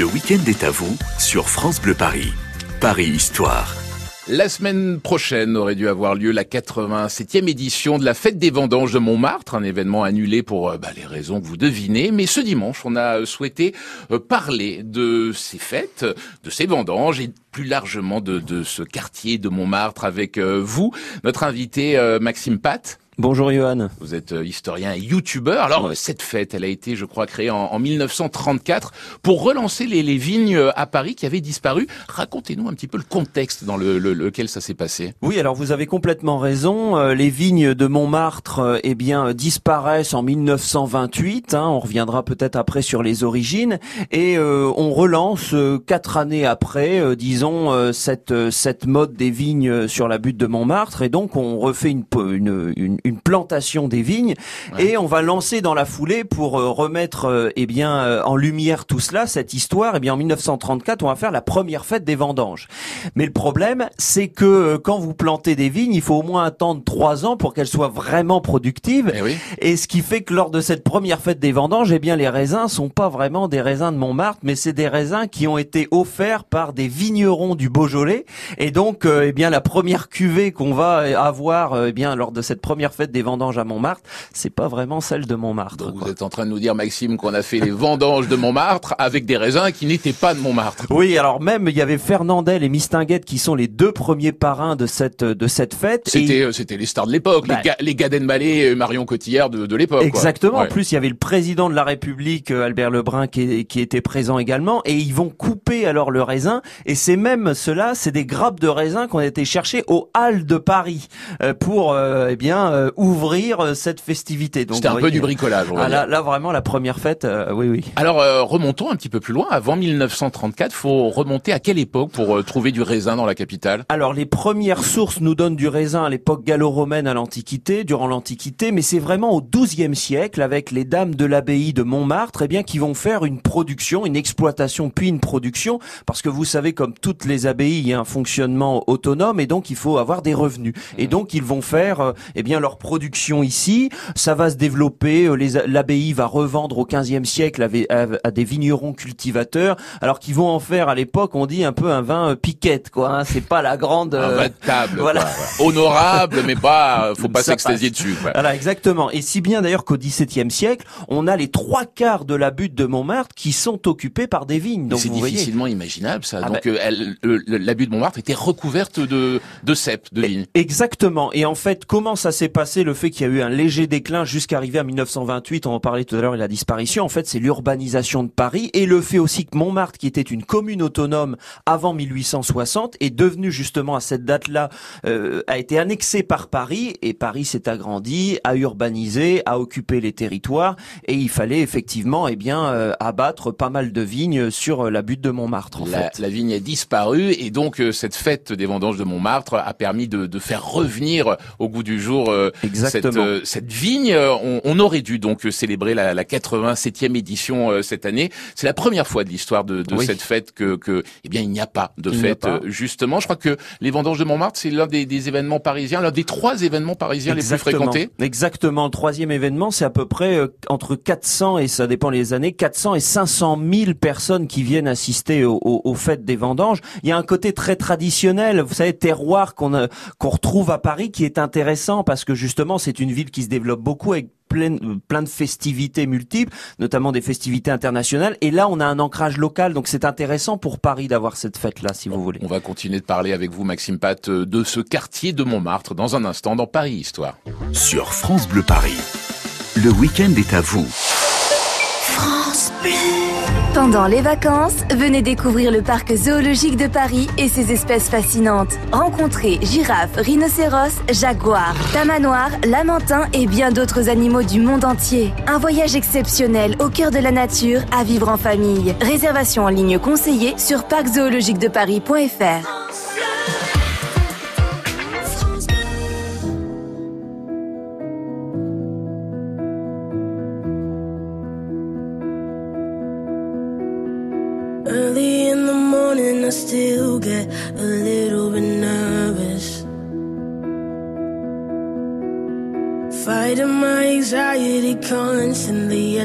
Le week-end est à vous sur France Bleu Paris. Paris Histoire. La semaine prochaine aurait dû avoir lieu la 87e édition de la fête des vendanges de Montmartre, un événement annulé pour euh, bah, les raisons que vous devinez. Mais ce dimanche, on a souhaité euh, parler de ces fêtes, de ces vendanges et plus largement de, de ce quartier de Montmartre avec euh, vous, notre invité Maxime Pat. Bonjour Johan. Vous êtes euh, historien et youtubeur. Alors cette fête, elle a été, je crois, créée en, 1934 pour relancer les, vignes euh, à Paris qui avaient disparu. Racontez-nous un petit peu le contexte dans le, lequel ça s'est passé. Oui, alors vous avez complètement raison. Euh, les vignes de Montmartre, eh bien, disparaissent en 1928. Hein. on reviendra peut-être après sur les origines et on relance quatre années après, disons, cette cette mode des vignes sur la butte de Montmartre et donc on refait une, une, une une plantation des vignes et on va lancer dans la foulée pour euh, remettre euh, eh bien euh, en lumière tout cela cette histoire. Eh bien en 1934 on va faire la première fête des vendanges. Mais le problème c'est que quand vous plantez des vignes il faut au moins attendre trois ans pour qu'elles soient vraiment productives. Eh et, ce qui fait que lors de cette première fête des vendanges eh bien les raisins sont pas vraiment des raisins de Montmartre mais c'est des raisins qui ont été offerts par des vignerons du Beaujolais. Et donc eh bien la première cuvée qu'on va avoir eh bien lors de cette première fête des vendanges à Montmartre, c'est pas vraiment celle de Montmartre. vous êtes en train de nous dire, Maxime, qu'on a fait les vendanges de Montmartre avec des raisins qui n'étaient pas de Montmartre. Oui, alors même il y avait Fernandel et Mistinguette qui sont les deux premiers parrains de cette de cette fête. C'était euh, c'était les stars de l'époque, les, bah, ga les Gaden Marion Cotillard de, de l'époque. Exactement. En plus, il y avait le président de la République, euh, Albert Lebrun, qui, qui était présent également, et ils vont couper alors le raisin. Et c'est même cela, c'est des grappes de raisin qu'on a été chercher au Halles de Paris euh, pour eh bien euh, ouvrir euh, cette festivité. C'était un peu du bricolage. Ah, là, là, vraiment la première fête, euh, oui, oui. Alors remontons un petit peu plus loin. Avant 1934, faut remonter à quelle époque pour trouver du raisin dans la capitale? Alors les premières sources nous donnent du raisin à l'époque gallo-romaine à l'Antiquité, durant l'Antiquité, mais c'est vraiment au XIIe siècle avec les dames de l'abbaye de Montmartre, eh bien qui vont faire une production, une exploitation puis une production, parce que vous savez comme toutes les abbayes, il y a un fonctionnement autonome et donc il faut avoir des revenus. Et mmh. donc ils vont faire, eh bien leur production ici. Ça va se développer. Euh, l'abbaye va revendre au 15e siècle à, des vignerons cultivateurs, alors qu'ils vont en faire à l'époque, on dit un peu un vin euh, piquette, quoi. Hein. C'est pas la grande. Un vin de table. Voilà. Honorable, mais pas. Faut pas s'extasier dessus. Voilà, exactement. Et si bien d'ailleurs qu'au XVIIe siècle, on a les trois quarts de la butte de Montmartre qui sont occupés par des vignes. Donc c'est difficilement imaginable ça. Ah Donc ben euh, la butte de Montmartre était recouverte de de cèpes, de vignes. Exactement. Et en fait, comment ça s'est passé le fait qu'il y a eu un léger déclin jusqu'à arriver à 1928, on en parlait tout à l'heure, et la disparition, en fait, c'est l'urbanisation de Paris et le fait aussi que Montmartre, qui était une commune autonome avant 1860, est devenu justement à cette date-là, euh, a été annexé par Paris et Paris s'est agrandi, a urbanisé, a occupé les territoires et il fallait effectivement, eh bien, euh, abattre pas mal de vignes sur euh, la butte de Montmartre. En la, fait. la vigne a disparu et donc cette fête des vendanges de Montmartre a permis de, de faire revenir au goût du jour Exactement. Cette, euh, cette vigne. On, on, aurait dû donc célébrer la, la 87e édition euh, cette année. C'est la première fois de l'histoire de, de cette fête que, que, eh bien, il n'y a pas de fête. Euh, justement, je crois que les vendanges de Montmartre, c'est l'un des, des, événements parisiens, l'un des trois événements parisiens les plus fréquentés. Exactement. Le troisième événement, c'est à peu près entre 400 et ça dépend les années, 400 et 500 000 personnes qui viennent assister aux, aux, fêtes des vendanges. Il y a un côté très traditionnel, vous savez, terroir qu'on qu'on retrouve à Paris, qui est intéressant parce que justement, c'est une ville qui se développe beaucoup avec plein, plein de festivités multiples, notamment des festivités internationales. Et là, on a un ancrage local, donc c'est intéressant pour Paris d'avoir cette fête-là, si vous voulez. On va continuer de parler avec vous, Maxime Pat, euh, de ce quartier de Montmartre dans un instant dans Paris Histoire. Sur France Bleu Paris, le week-end est à vous. France Bleu. Pendant les vacances, venez découvrir le parc zoologique de Paris et ses espèces fascinantes. Rencontrez girafes, rhinocéros, jaguars, tamanoirs, lamantins et bien d'autres animaux du monde entier. Un voyage exceptionnel au cœur de la nature à vivre en famille. Réservation en ligne conseillée sur parczoologiquedeparis.fr.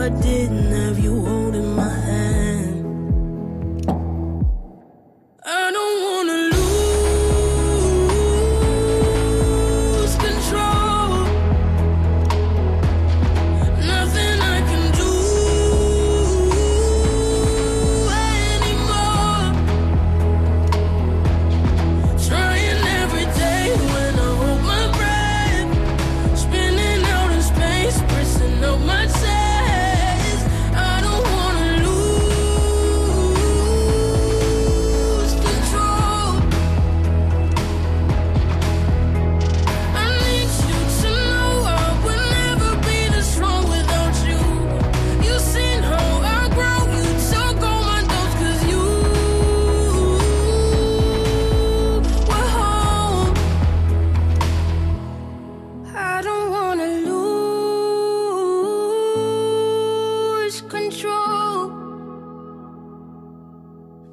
I didn't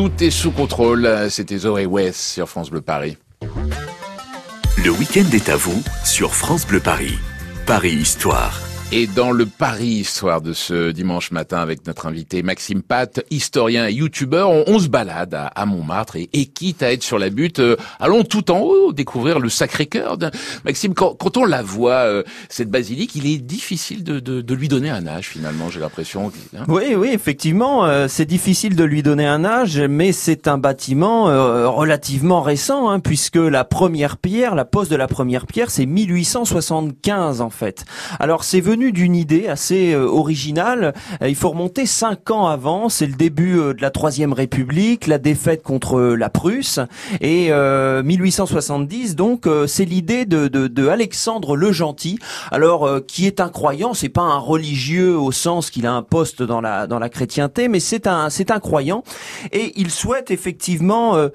Tout est sous contrôle. C'était Zoé West sur France Bleu Paris. Le week-end est à vous sur France Bleu Paris. Paris Histoire. Et dans le Paris Histoire de ce dimanche matin avec notre invité Maxime Pat, historien et youtubeur, on, se balade à, Montmartre et, quitte à être sur la butte, euh, allons tout en haut découvrir le Sacré-Cœur. Maxime, quand, on la voit, euh, cette basilique, il est difficile de, lui donner un âge finalement, j'ai l'impression. hein. Oui, oui, effectivement, euh, c'est difficile de lui donner un âge, mais c'est un bâtiment relativement récent, hein, puisque la première pierre, la pose de la première pierre, c'est 1875 en fait. Alors c'est venu d'une idée assez euh, originale. Euh, il faut remonter cinq ans avant. C'est le début euh, de la Troisième République, la défaite contre la Prusse, et euh, 1870. Donc c'est l'idée de, de, de Alexandre le Gentil. Alors euh, qui est un croyant, c'est pas un religieux au sens qu'il a un poste dans la dans la chrétienté, mais c'est un c'est un croyant et il souhaite effectivement euh,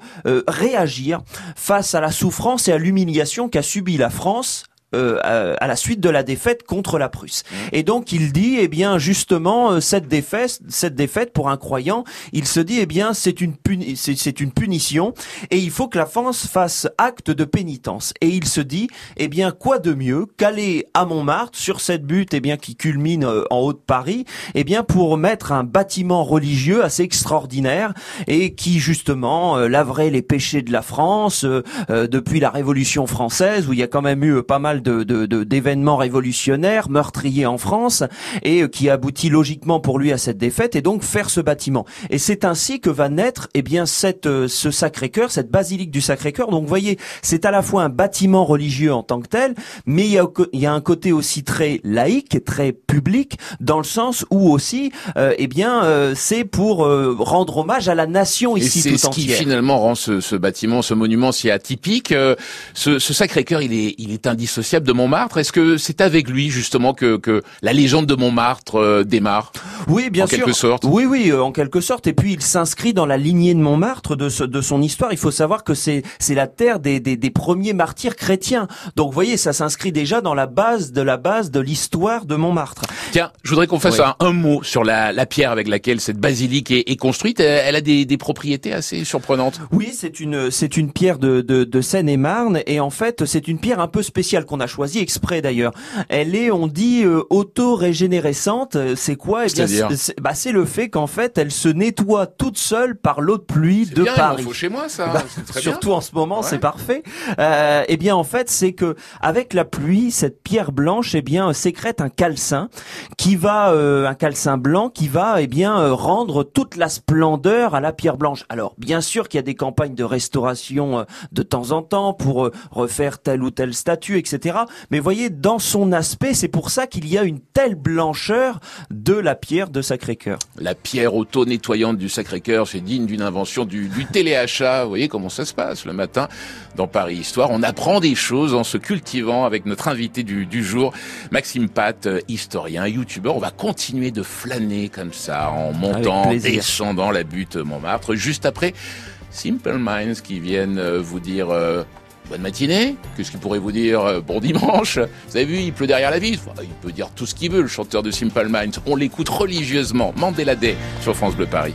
réagir face à la souffrance et à l'humiliation qu'a subi la France euh, à, à la suite de la défaite contre la Prusse. Et donc il dit, eh bien justement euh, cette défaite, cette défaite pour un croyant, il se dit, eh bien c'est une puni- c'est c'est une punition et il faut que la France fasse acte de pénitence. Et il se dit, eh bien quoi de mieux qu'aller à Montmartre sur cette butte, eh bien qui culmine euh, en haut de Paris, eh bien pour mettre un bâtiment religieux assez extraordinaire et qui justement euh, laverait les péchés de la France euh, euh, depuis la Révolution française où il y a quand même eu pas mal de de- de- d'événements révolutionnaires, meurtriers en France, et qui aboutit logiquement pour lui à cette défaite, et donc faire ce bâtiment. Et c'est ainsi que va naître, eh bien, cette euh, ce Sacré-Cœur, cette basilique du Sacré-Cœur. Donc, vous voyez, c'est à la fois un bâtiment religieux en tant que tel, mais il y a il y a un côté aussi très laïque, très public, dans le sens où aussi, euh, eh bien, euh, c'est pour euh, rendre hommage à la nation Et ici c'est tout ce qui entière. finalement rend ce, ce bâtiment, ce monument si atypique. Euh, ce ce Sacré-Cœur, il est, il est indissociable de Montmartre. Est-ce que c'est avec lui justement que, que la légende de Montmartre euh, démarre Oui, bien en sûr. quelque sorte Oui, oui, euh, en quelque sorte. Et puis il s'inscrit dans la lignée de Montmartre, de, ce- de son histoire. Il faut savoir que c'est c'est la terre des, des, des premiers martyrs chrétiens. Donc vous voyez, ça s'inscrit déjà dans la base de la base de l'histoire de Montmartre. Tiens, je voudrais qu'on fasse Oui. un, un mot sur la, la pierre avec laquelle cette basilique est, est construite. Elle, elle a des, des propriétés assez surprenantes. Oui, c'est une c'est une pierre de, de, de Seine-et-Marne et en fait c'est une pierre un peu spéciale qu'on a choisie exprès d'ailleurs. Elle est, on dit, euh, auto-régénérescente. Euh, C'est quoi? Eh c'est bah, c'est le fait qu'en fait elle se nettoie toute seule par l'eau de pluie de bien, Paris. faut chez moi ça. Bah, bien. surtout en ce moment, Ouais. c'est parfait. Euh, eh bien, en fait, c'est que avec la pluie, cette pierre blanche, eh bien, sécrète un calcin qui va, euh, un calcin blanc qui va, eh bien, rendre toute la splendeur à la pierre blanche. Alors, bien sûr qu'il y a des campagnes de restauration de temps en temps pour refaire telle ou telle statue, etc. Mais voyez, dans son aspect, c'est pour ça qu'il y a une telle blancheur de la pierre de Sacré-Cœur. La pierre auto-nettoyante du Sacré-Cœur, c'est digne d'une invention du, du téléachat. Vous voyez comment ça se passe le matin dans Paris Histoire. On apprend des choses en se cultivant avec notre invité du, du jour, Maxime Pat, euh, historien, youtubeur. On va continuer de flâner comme ça en montant, descendant la butte Montmartre. Juste après, Simple Minds qui viennent euh, vous dire... euh, Bonne matinée. Qu'est-ce qu'il pourrait vous dire euh, Bon dimanche? Vous avez vu, il pleut derrière la vitre. Il peut dire tout ce qu'il veut, le chanteur de Simple Minds. On l'écoute religieusement. Mandela Day sur France Bleu Paris.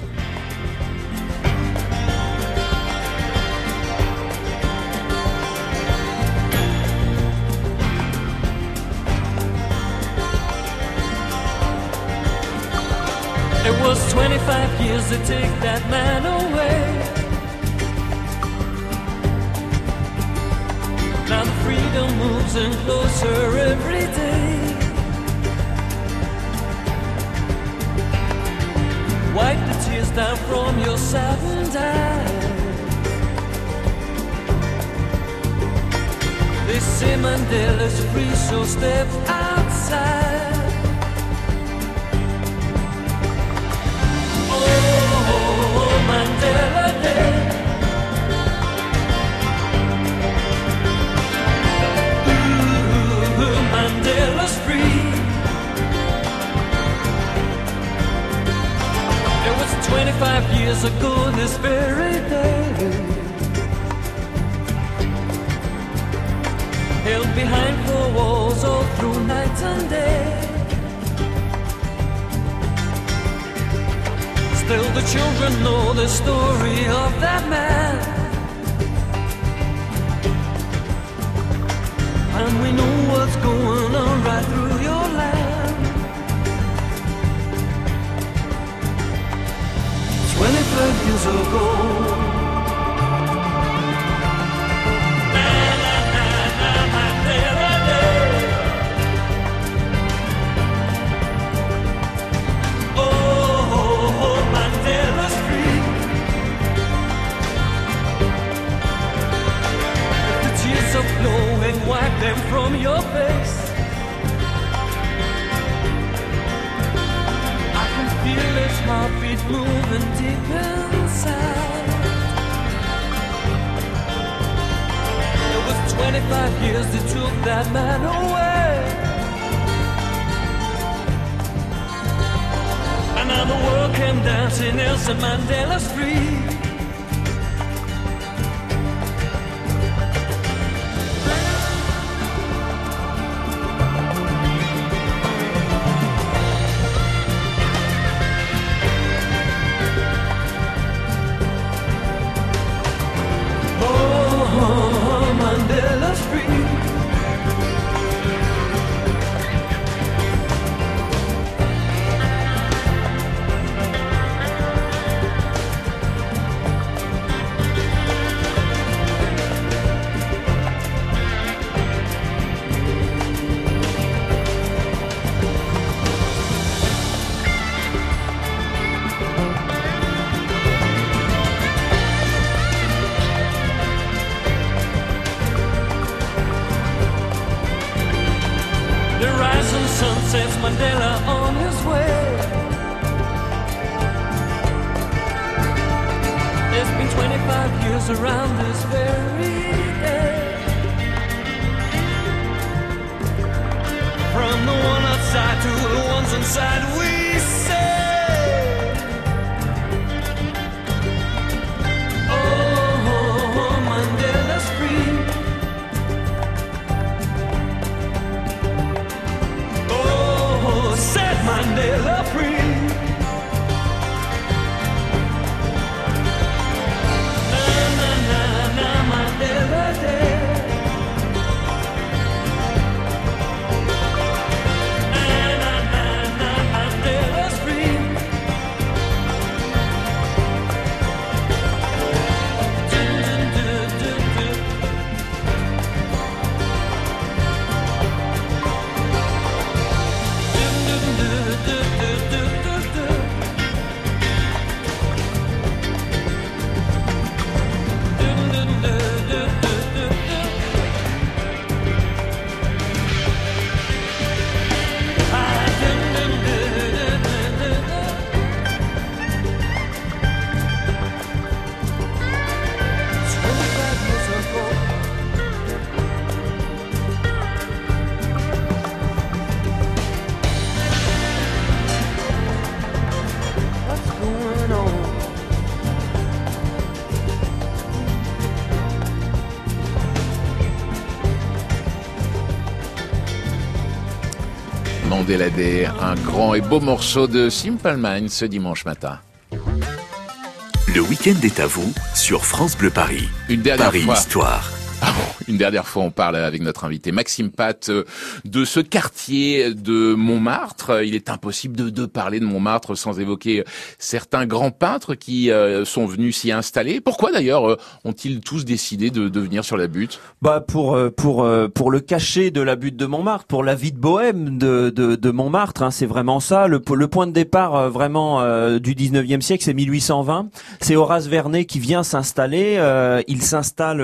It was 25 years to take that man away. Freedom moves in closer every day. Wipe the tears down from your saddened eyes. They say Mandela's free, so step outside. Years ago. Feel his heartbeat moving deep inside. It was 25 years that took that man away. And now the world came dancing, Nelson Mandela's free. 25 years around this very day. From the one outside to the ones inside, we say, Un grand et beau morceau de Simple Minds ce dimanche matin. Le week-end est à vous sur France Bleu Paris. Une dernière Paris fois. Histoire. Une dernière fois, on parle avec notre invité Maxime Pat euh, de ce quartier de Montmartre. Il est impossible de, parler de Montmartre sans évoquer certains grands peintres qui euh, sont venus s'y installer. Pourquoi d'ailleurs euh, ont-ils tous décidé de, de venir sur la butte? Bah pour pour pour le cachet de la butte de Montmartre, pour la vie de bohème de de, Montmartre, hein, c'est vraiment ça. Le po- le point de départ vraiment du 19e siècle, c'est 1820. C'est Horace Vernet qui vient s'installer. il s'installe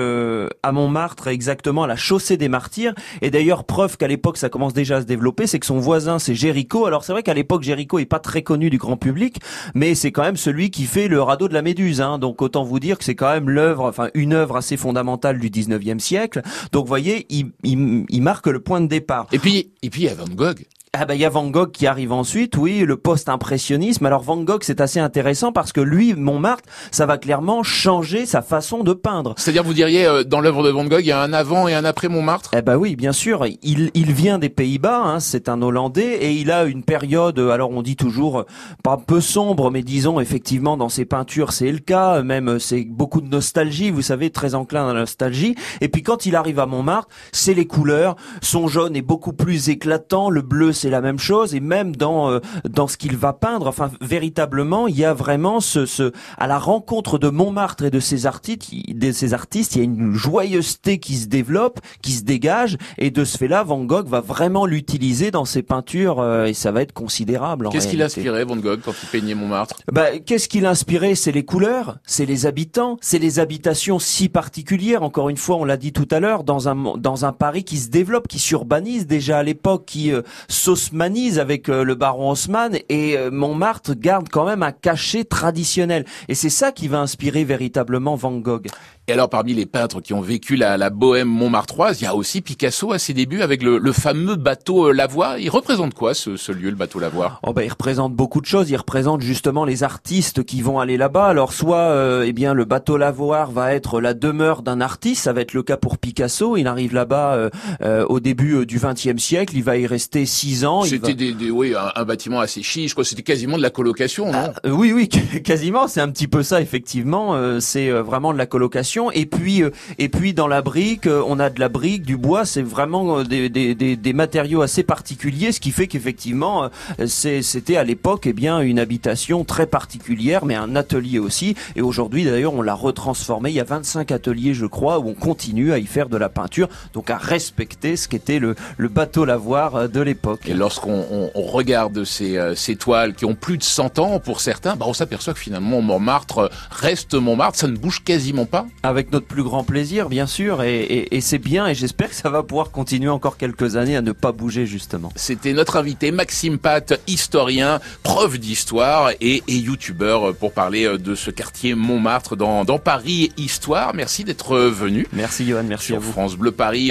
à Montmartre exactement à la chaussée des Martyrs. Et d'ailleurs preuve qu'à l'époque ça commence déjà à se développer, c'est que son voisin c'est Géricault. Alors c'est vrai qu'à l'époque Géricault est pas très connu du grand public, mais c'est quand même celui qui fait le radeau de la Méduse. Hein. Donc autant vous dire que c'est quand même l'œuvre, enfin une œuvre assez fondamentale du 19e siècle. Donc voyez, il, marque le point de départ. Et puis, et puis Van Gogh. Ah bah il y a Van Gogh qui arrive ensuite, oui, le post-impressionnisme. Alors Van Gogh c'est assez intéressant parce que lui, Montmartre, ça va clairement changer sa façon de peindre. C'est-à-dire, vous diriez, euh, dans l'œuvre de Van Gogh, il y a un avant et un après Montmartre? Eh ben oui, bien sûr. Il, il vient des Pays-Bas, hein, c'est un Hollandais, et il a une période, euh, alors on dit toujours, euh, pas un peu sombre, mais disons effectivement dans ses peintures c'est le cas, même euh, c'est beaucoup de nostalgie, vous savez, très enclin à la nostalgie. Et puis quand il arrive à Montmartre, c'est les couleurs, son jaune est beaucoup plus éclatant, le bleu c'est la même chose, et même dans euh, dans ce qu'il va peindre, enfin véritablement, il y a vraiment ce, ce à la rencontre de Montmartre et de ses artistes, il- de ses artistes, il y a une joyeuseté qui se développe, qui se dégage, et de ce fait-là, Van Gogh va vraiment l'utiliser dans ses peintures, euh, et ça va être considérable. Qu'est-ce qu'il inspirait, Van Gogh, quand il peignait Montmartre? Bah, qu'est-ce qui l'a inspiré? C'est les couleurs, c'est les habitants, c'est les habitations si particulières. Encore une fois, on l'a dit tout à l'heure, dans un dans un Paris qui se développe, qui s'urbanise déjà à l'époque, qui euh, s'osmanise avec euh, le baron Haussmann, et euh, Montmartre garde quand même un cachet traditionnel. Et c'est ça qui va inspirer véritablement Van Gogh. Et alors, parmi les peintres qui ont vécu la, la bohème montmartroise, il y a aussi Picasso à ses débuts avec le, le fameux bateau euh, Lavoir. Il représente quoi, ce, ce lieu, le bateau Lavoir Oh bah, il représente beaucoup de choses. Il représente justement les artistes qui vont aller là-bas. Alors soit, euh, eh bien, le bateau lavoir va être la demeure d'un artiste. Ça va être le cas pour Picasso. Il arrive là-bas euh, euh, au début euh, du XXe siècle. Il va y rester six ans. C'était va- des, des- oui, un, un bâtiment assez chiche, quoi. C'était quasiment de la colocation, non? Euh, oui, oui, quasiment. C'est un petit peu ça, effectivement. C'est vraiment de la colocation. Et puis, euh, et puis dans la brique, euh, on a de la brique, du bois. C'est vraiment euh, des, matériaux assez particuliers, ce qui fait qu'effectivement, c'était à l'époque, eh bien, une habitation très particulière, mais un atelier aussi. Et aujourd'hui, d'ailleurs, on l'a retransformé. Il y a 25 ateliers, je crois, où on continue à y faire de la peinture, donc à respecter ce qu'était le, le bateau lavoir de l'époque. Et lorsqu'on on, on regarde ces, ces toiles qui ont plus de 100 ans pour certains, bah on s'aperçoit que finalement Montmartre reste Montmartre, ça ne bouge quasiment pas. Avec notre plus grand plaisir, bien sûr, et, et- et c'est bien, et j'espère que ça va pouvoir continuer encore quelques années à ne pas bouger justement. C'était notre invité Maxime Pat, historien, prof d'histoire et, et youtubeur pour parler euh, de ce quartier Montmartre dans, dans Paris Histoire. Merci d'être venu Merci Johan, merci à sur vous. France Bleu Paris.